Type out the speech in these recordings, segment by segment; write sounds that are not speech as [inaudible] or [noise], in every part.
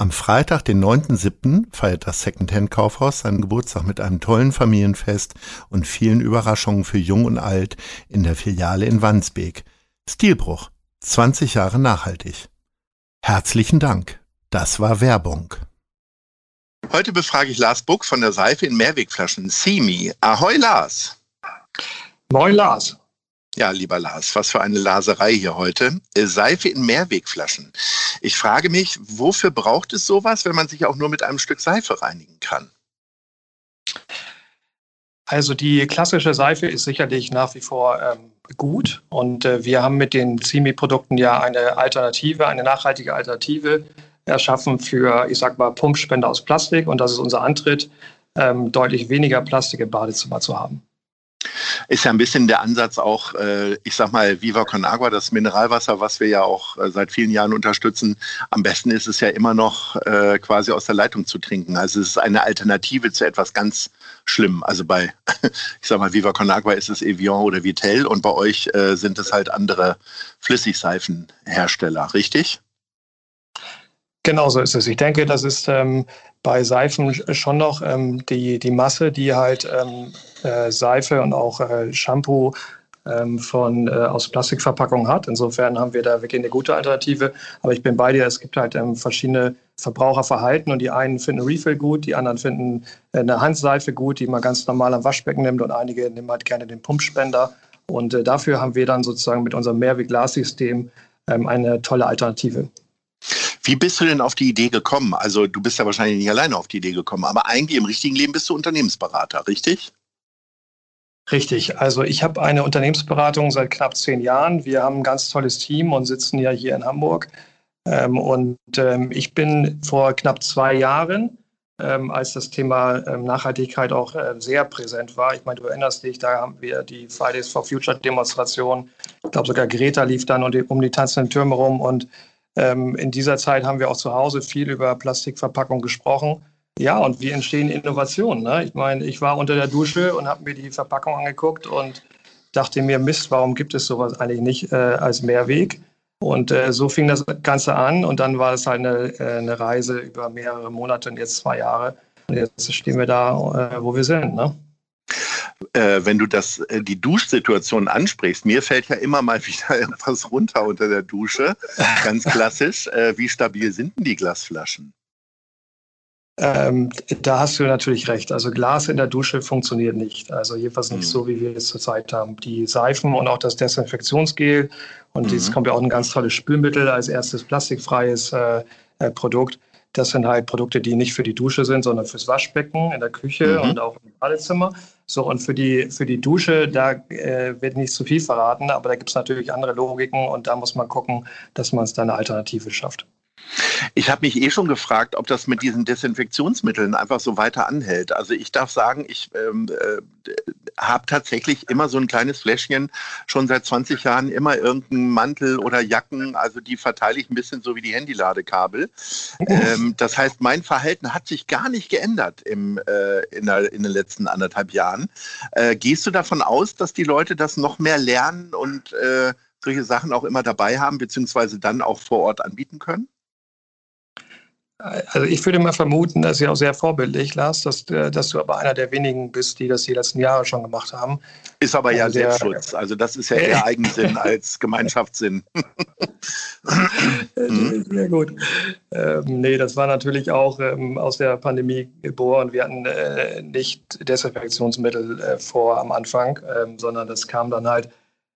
Am Freitag, den 9.7., feiert das Secondhand-Kaufhaus seinen Geburtstag mit einem tollen Familienfest und vielen Überraschungen für Jung und Alt in der Filiale in Wandsbek. Stilbruch. 20 Jahre nachhaltig. Herzlichen Dank. Das war Werbung. Heute befrage ich Lars Buck von der Seife in Mehrwegflaschen. Simi. Ahoi, Lars. Moin, Lars. Ja, lieber Lars, was für eine Laserei hier heute. Äh, Seife in Mehrwegflaschen. Ich frage mich, wofür braucht es sowas, wenn man sich auch nur mit einem Stück Seife reinigen kann? Also die klassische Seife ist sicherlich nach wie vor ähm, gut und äh, wir haben mit den CIMI-Produkten ja eine Alternative, eine nachhaltige Alternative erschaffen für, ich sag mal, Pumpspender aus Plastik und das ist unser Antritt, ähm, deutlich weniger Plastik im Badezimmer zu haben ist ja ein bisschen der Ansatz auch, äh, ich sag mal, Viva Con Agua, das Mineralwasser, was wir ja auch äh, seit vielen Jahren unterstützen. Am besten ist es ja immer noch äh, quasi aus der Leitung zu trinken. Also es ist eine Alternative zu etwas ganz Schlimm. Also bei, [laughs] ich sag mal, Viva Con Agua ist es Evian oder Vitel und bei euch sind es halt andere Flüssigseifenhersteller, richtig? Genau so ist es. Ich denke, das ist ähm, bei Seifen schon noch ähm, die, die Masse, die halt ähm, äh, Seife und auch äh, Shampoo ähm, von, äh, aus Plastikverpackungen hat. Insofern haben wir da wirklich eine gute Alternative. Aber ich bin bei dir, es gibt halt ähm, verschiedene Verbraucherverhalten und die einen finden Refill gut, die anderen finden äh, eine Handseife gut, die man ganz normal am Waschbecken nimmt und einige nehmen halt gerne den Pumpspender. Und äh, dafür haben wir dann sozusagen mit unserem Mehrweg-Glassystem ähm, eine tolle Alternative. Wie bist du denn auf die Idee gekommen? Also du bist ja wahrscheinlich nicht alleine auf die Idee gekommen, aber eigentlich im richtigen Leben bist du Unternehmensberater, richtig? Richtig. Also ich habe eine Unternehmensberatung seit knapp zehn Jahren. Wir haben ein ganz tolles Team und sitzen ja hier in Hamburg. Ähm, und ähm, ich bin vor knapp zwei Jahren, ähm, als das Thema ähm, Nachhaltigkeit auch äh, sehr präsent war. Ich meine, du erinnerst dich, da haben wir die Fridays for Future Demonstration. Ich glaube, sogar Greta lief dann um die, um die tanzenden Türme rum. Und ähm, in dieser Zeit haben wir auch zu Hause viel über Plastikverpackung gesprochen. Ja, und wie entstehen Innovationen? Ne? Ich meine, ich war unter der Dusche und habe mir die Verpackung angeguckt und dachte mir, Mist, warum gibt es sowas eigentlich nicht äh, als Mehrweg? Und äh, so fing das Ganze an und dann war es halt eine, äh, eine, Reise über mehrere Monate und jetzt zwei Jahre. Und jetzt stehen wir da, äh, wo wir sind. Ne? Äh, wenn du das, äh, die Duschsituation ansprichst, mir fällt ja immer mal [laughs] wieder irgendwas runter unter der Dusche. Ganz klassisch. Äh, wie stabil sind denn die Glasflaschen? Ähm, da hast du natürlich recht. Also Glas in der Dusche funktioniert nicht. Also jedenfalls nicht mhm. so, wie wir es zurzeit haben. Die Seifen und auch das Desinfektionsgel und mhm. jetzt kommt ja auch ein ganz tolles Spülmittel als erstes plastikfreies äh, äh, Produkt. Das sind halt Produkte, die nicht für die Dusche sind, sondern fürs Waschbecken in der Küche mhm. und auch im Badezimmer. So, und für die, für die Dusche, da äh, wird nicht zu viel verraten, aber da gibt es natürlich andere Logiken und da muss man gucken, dass man es da eine Alternative schafft. Ich habe mich eh schon gefragt, ob das mit diesen Desinfektionsmitteln einfach so weiter anhält. Also ich darf sagen, ich ähm, äh, habe tatsächlich immer so ein kleines Fläschchen, schon seit 20 Jahren immer irgendeinen Mantel oder Jacken, also die verteile ich ein bisschen so wie die Handyladekabel. Ähm, das heißt, mein Verhalten hat sich gar nicht geändert im, äh, in, der, in, den letzten anderthalb Jahren. Äh, gehst du davon aus, dass die Leute das noch mehr lernen und äh, solche Sachen auch immer dabei haben, beziehungsweise dann auch vor Ort anbieten können? Also ich würde mal vermuten, dass ja auch sehr vorbildlich, Lars, dass, äh, dass du aber einer der wenigen bist, die das die letzten Jahre schon gemacht haben. Ist aber ja also Selbstschutz. Also das ist ja eher Eigensinn [laughs] als Gemeinschaftssinn. sehr gut. Ähm, nee, das war natürlich auch ähm, aus der Pandemie geboren. Wir hatten äh, nicht Desinfektionsmittel äh, vor am Anfang, ähm, sondern das kam dann halt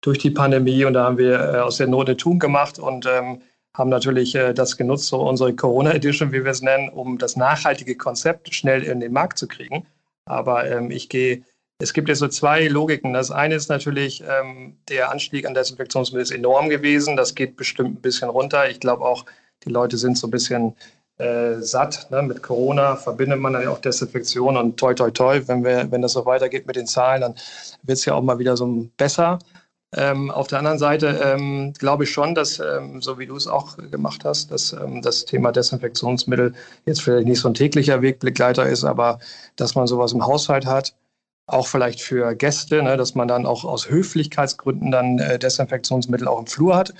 durch die Pandemie und da haben wir äh, aus der Not eine Tugend gemacht und ähm, haben natürlich äh, das genutzt, so unsere Corona Edition, wie wir es nennen, um das nachhaltige Konzept schnell in den Markt zu kriegen. Aber ähm, ich gehe, es gibt jetzt so zwei Logiken. Das eine ist natürlich, ähm, der Anstieg an Desinfektionsmittel ist enorm gewesen. Das geht bestimmt ein bisschen runter. Ich glaube auch, die Leute sind so ein bisschen äh, satt. Ne? Mit Corona verbindet man dann ja auch Desinfektion und toi, toi, toi. Wenn, wir, wenn das so weitergeht mit den Zahlen, dann wird es ja auch mal wieder so besser. Ähm, auf der anderen Seite ähm, glaube ich schon, dass, ähm, so wie du es auch gemacht hast, dass ähm, das Thema Desinfektionsmittel jetzt vielleicht nicht so ein täglicher Wegbegleiter ist, aber dass man sowas im Haushalt hat, auch vielleicht für Gäste, ne, dass man dann auch aus Höflichkeitsgründen dann äh, Desinfektionsmittel auch im Flur hat.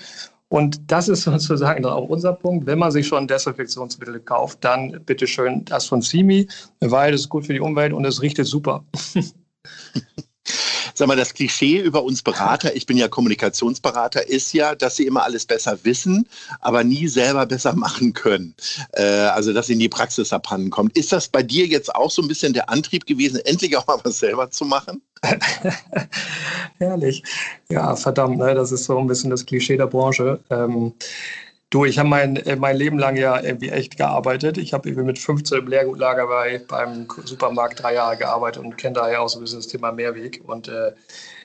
Und das ist [laughs] sozusagen auch unser Punkt. Wenn man sich schon Desinfektionsmittel kauft, dann bitte schön das von Simi, weil es ist gut für die Umwelt und es riecht super. [laughs] Sag mal, das Klischee über uns Berater, ich bin ja Kommunikationsberater, ist ja, dass sie immer alles besser wissen, aber nie selber besser machen können. Äh, also, dass sie in die Praxis abhanden kommt. Ist das bei dir jetzt auch so ein bisschen der Antrieb gewesen, endlich auch mal was selber zu machen? [laughs] Herrlich. Ja, verdammt, ne? das ist so ein bisschen das Klischee der Branche. Ähm, Du, ich habe mein, äh, mein Leben lang ja irgendwie echt gearbeitet. Ich habe mit 15 im Lehrgutlager bei, beim Supermarkt drei Jahre gearbeitet und kenne daher auch so ein bisschen das Thema Mehrweg. Und äh,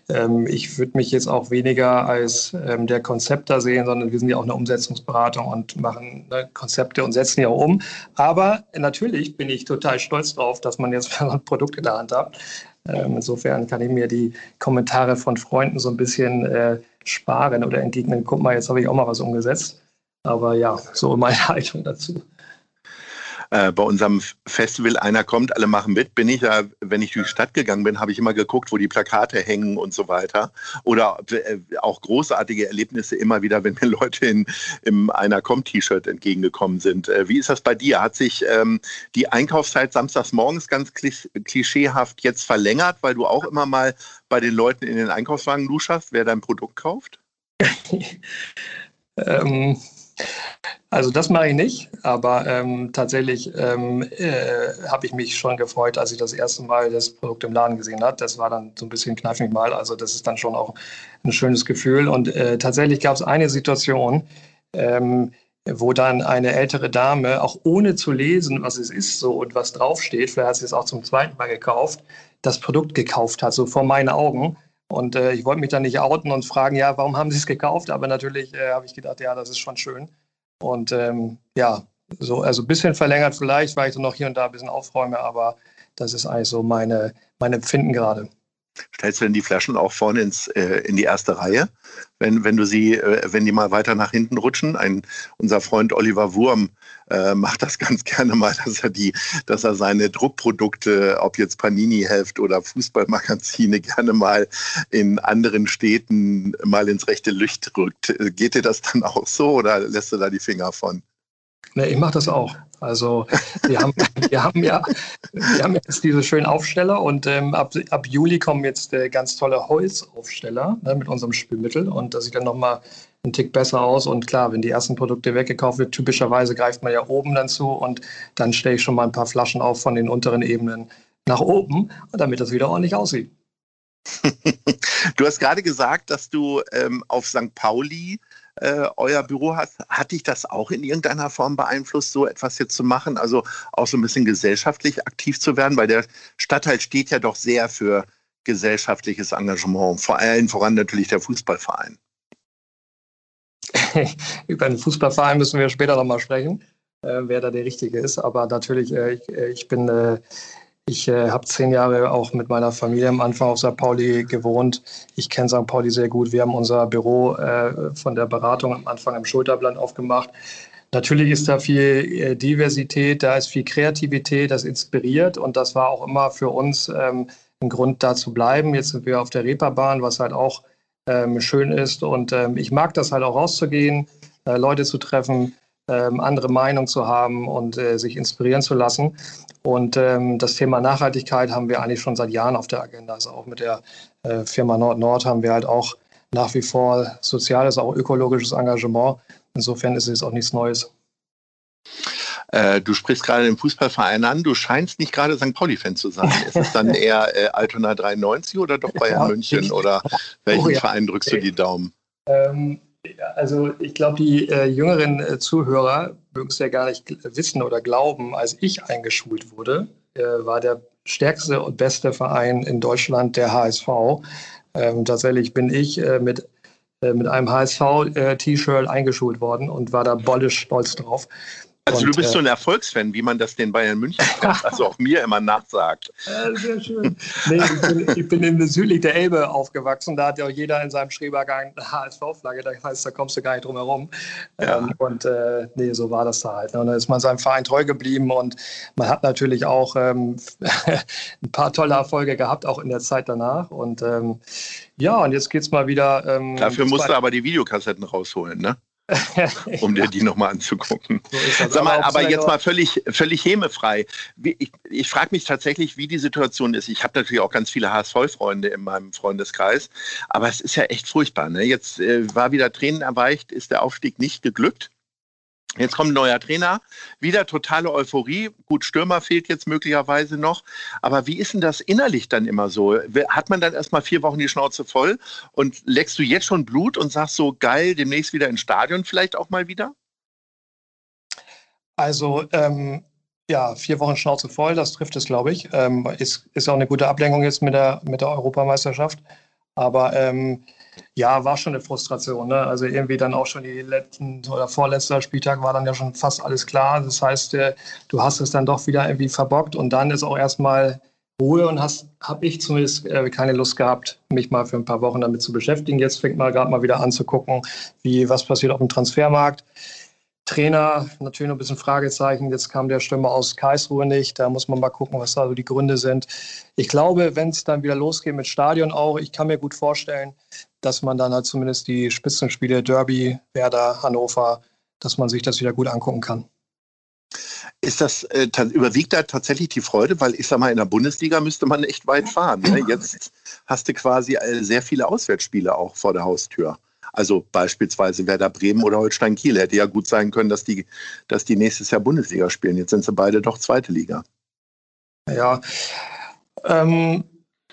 ähm, ich würde mich jetzt auch weniger als ähm, der Konzepter sehen, sondern wir sind ja auch eine Umsetzungsberatung und machen ne, Konzepte und setzen ja um. Aber natürlich bin ich total stolz drauf, dass man jetzt [laughs] ein Produkt in der Hand hat. Ähm, insofern kann ich mir die Kommentare von Freunden so ein bisschen äh, sparen oder entgegnen. Guck mal, jetzt habe ich auch mal was umgesetzt. Aber ja, so meine [laughs] Haltung dazu. Äh, bei unserem Festival Einer kommt, alle machen mit, bin ich ja, wenn ich durch die Stadt gegangen bin, habe ich immer geguckt, wo die Plakate hängen und so weiter. Oder äh, auch großartige Erlebnisse immer wieder, wenn mir [laughs] Leute in, im Einer kommt T-Shirt entgegengekommen sind. Äh, wie ist das bei dir? Hat sich ähm, die Einkaufszeit samstags morgens ganz klischeehaft jetzt verlängert, weil du auch immer mal bei den Leuten in den Einkaufswagen luscherst, wer dein Produkt kauft? [laughs] ähm, also das mache ich nicht, aber ähm, tatsächlich ähm, äh, habe ich mich schon gefreut, als ich das erste Mal das Produkt im Laden gesehen habe. Das war dann so ein bisschen kneif mich mal, also das ist dann schon auch ein schönes Gefühl. Und äh, tatsächlich gab es eine Situation, ähm, wo dann eine ältere Dame, auch ohne zu lesen, was es ist so und was draufsteht, vielleicht hat sie es auch zum zweiten Mal gekauft, das Produkt gekauft hat, so vor meinen Augen. Und äh, ich wollte mich dann nicht outen und fragen, ja, warum haben Sie es gekauft? Aber natürlich äh, habe ich gedacht, ja, das ist schon schön. Und ähm, ja, so, also ein bisschen verlängert vielleicht, weil ich dann noch hier und da ein bisschen aufräume, aber das ist eigentlich so meine, mein Empfinden gerade. Stellst du denn die Flaschen auch vorne ins, äh, in die erste Reihe, wenn, wenn du sie, äh, wenn die mal weiter nach hinten rutschen? Ein, unser Freund Oliver Wurm äh, macht das [laughs] ganz gerne mal, dass er die, dass er seine Druckprodukte, ob jetzt Panini-Heft oder Fußballmagazine, [laughs] gerne mal in anderen Städten mal ins rechte Licht rückt. Geht dir das dann auch so oder lässt du da die Finger von? Ne, ich mache das auch. Also wir haben, [laughs] wir haben ja wir haben jetzt diese schönen Aufsteller und ähm, ab, ab Juli kommen jetzt äh, ganz tolle Holzaufsteller ne, mit unserem Spülmittel und das sieht dann nochmal einen Tick besser aus. Und klar, wenn die ersten Produkte weggekauft wird, typischerweise greift man ja oben dann zu und dann stelle ich schon mal ein paar Flaschen auf von den unteren Ebenen nach oben, damit das wieder ordentlich aussieht. [laughs] du hast gerade gesagt, dass du ähm, auf St. Pauli äh, euer Büro hat. Hat dich das auch in irgendeiner Form beeinflusst, so etwas jetzt zu machen? Also auch so ein bisschen gesellschaftlich aktiv zu werden? Weil der Stadtteil steht ja doch sehr für gesellschaftliches Engagement, vor allem voran natürlich der Fußballverein. [laughs] Über den Fußballverein müssen wir später nochmal sprechen, äh, wer da der Richtige ist. Aber natürlich, äh, ich, äh, ich, bin äh, ich äh, habe zehn Jahre auch mit meiner Familie am Anfang auf St. Pauli gewohnt. Ich kenne St. Pauli sehr gut. Wir haben unser Büro äh, von der Beratung am Anfang im Schulterblatt aufgemacht. Natürlich ist da viel äh, Diversität, da ist viel Kreativität, das inspiriert und das war auch immer für uns ähm, ein Grund, da zu bleiben. Jetzt sind wir auf der Reeperbahn, was halt auch ähm, schön ist und ähm, ich mag das halt auch rauszugehen, äh, Leute zu treffen, ähm, andere Meinung zu haben und äh, sich inspirieren zu lassen. Und ähm, das Thema Nachhaltigkeit haben wir eigentlich schon seit Jahren auf der Agenda. Also auch mit der äh, Firma Nord Nord haben wir halt auch nach wie vor soziales, auch ökologisches Engagement. Insofern ist es auch nichts Neues. Äh, du sprichst gerade den Fußballverein an. Du scheinst nicht gerade St. Pauli-Fan zu sein. Ist es dann [laughs] eher äh, Altona 93 oder doch Bayern München? Oder [laughs] welchen oh, ja. Verein drückst du die Daumen? Ähm, also ich glaube, die äh, jüngeren äh, Zuhörer mögen es ja gar nicht wissen oder glauben, als ich eingeschult wurde, äh, war der stärkste und beste Verein in Deutschland der HSV. Ähm, tatsächlich bin ich äh, mit, äh, mit einem HSV-T-Shirt eingeschult worden und war da bollisch stolz drauf. Also und, du bist äh, so ein Erfolgsfan, wie man das den Bayern München also auch mir immer nachsagt. [laughs] Äh, sehr schön. Nee, ich, bin, ich bin in südlich der Elbe aufgewachsen. Da hat ja auch jeder in seinem Schrebergang eine HSV-Flagge. Das heißt, da kommst du gar nicht drum herum. Ja. Ähm, und äh, nee, so war das da halt. Ne? Und dann ist man seinem Verein treu geblieben und man hat natürlich auch ähm, [laughs] ein paar tolle Erfolge gehabt, auch in der Zeit danach. Und ähm, ja, und jetzt geht es mal wieder. Ähm, Dafür musst du aber die Videokassetten rausholen, ne? [laughs] um dir die nochmal anzugucken. So Sag mal, aber jetzt mal völlig, völlig hämefrei. Ich, ich frage mich tatsächlich, wie die Situation ist. Ich habe natürlich auch ganz viele HSV-Freunde in meinem Freundeskreis, aber es ist ja echt furchtbar. Ne? Jetzt äh, war wieder Tränen erweicht, ist der Aufstieg nicht geglückt. Jetzt kommt ein neuer Trainer, wieder totale Euphorie. Gut, Stürmer fehlt jetzt möglicherweise noch. Aber wie ist denn das innerlich dann immer so? Hat man dann erstmal vier Wochen die Schnauze voll und leckst du jetzt schon Blut und sagst so, geil, demnächst wieder ins Stadion vielleicht auch mal wieder? Also, ähm, ja, vier Wochen Schnauze voll, das trifft es, glaube ich. Ähm, ist, ist auch eine gute Ablenkung jetzt mit der, mit der Europameisterschaft. Aber ähm, ja, war schon eine Frustration. Ne? Also irgendwie dann auch schon die letzten oder vorletzter Spieltag war dann ja schon fast alles klar. Das heißt, äh, du hast es dann doch wieder irgendwie verbockt und dann ist auch erstmal Ruhe und habe ich zumindest äh, keine Lust gehabt, mich mal für ein paar Wochen damit zu beschäftigen. Jetzt fängt man gerade mal wieder an zu gucken, wie was passiert auf dem Transfermarkt. Trainer, natürlich noch ein bisschen Fragezeichen. Jetzt kam der Stürmer aus Karlsruhe nicht. Da muss man mal gucken, was da so die Gründe sind. Ich glaube, wenn es dann wieder losgeht mit Stadion auch, ich kann mir gut vorstellen, dass man dann halt zumindest die Spitzenspiele Derby, Werder, Hannover, dass man sich das wieder gut angucken kann. Ist das, äh, überwiegt da tatsächlich die Freude? Weil ich sag mal, in der Bundesliga müsste man echt weit fahren. Ne? [laughs] Jetzt hast du quasi äh, sehr viele Auswärtsspiele auch vor der Haustür. Also beispielsweise Werder Bremen oder Holstein Kiel. Hätte ja gut sein können, dass die, dass die nächstes Jahr Bundesliga spielen. Jetzt sind sie beide doch zweite Liga. Ja. Ähm,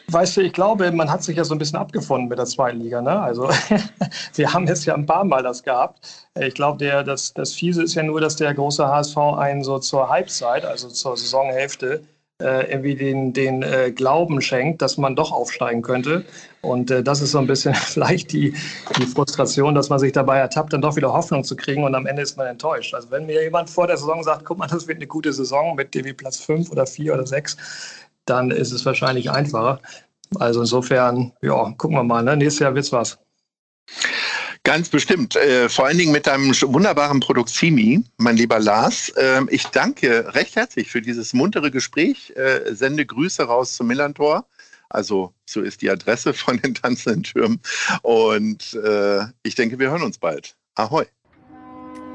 weißt du, ich glaube, man hat sich ja so ein bisschen abgefunden mit der zweiten Liga. Ne? Also [laughs] wir haben jetzt ja ein paar Mal das gehabt. Ich glaube, das, das Fiese ist ja nur, dass der große HSV einen so zur Halbzeit, also zur Saisonhälfte, äh, irgendwie den, den äh, Glauben schenkt, dass man doch aufsteigen könnte. Und äh, das ist so ein bisschen [laughs] vielleicht die, die Frustration, dass man sich dabei ertappt, dann doch wieder Hoffnung zu kriegen und am Ende ist man enttäuscht. Also wenn mir jemand vor der Saison sagt, guck mal, das wird eine gute Saison mit irgendwie Platz 5 oder 4 oder 6, dann ist es wahrscheinlich einfacher. Also insofern, ja, gucken wir mal. Ne? Nächstes Jahr wird's was. Ganz bestimmt. Äh, vor allen Dingen mit deinem wunderbaren Produkt Simi, mein lieber Lars. Äh, ich danke recht herzlich für dieses muntere Gespräch. Äh, sende Grüße raus zum Millantor. Also so ist die Adresse [laughs] von den tanzenden Türmen. Und äh, ich denke, wir hören uns bald. Ahoi.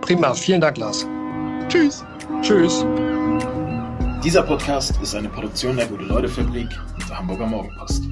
Prima. Vielen Dank, Lars. Tschüss. Tschüss. Dieser Podcast ist eine Produktion der Gute-Leute-Fabrik und der Hamburger Morgenpost.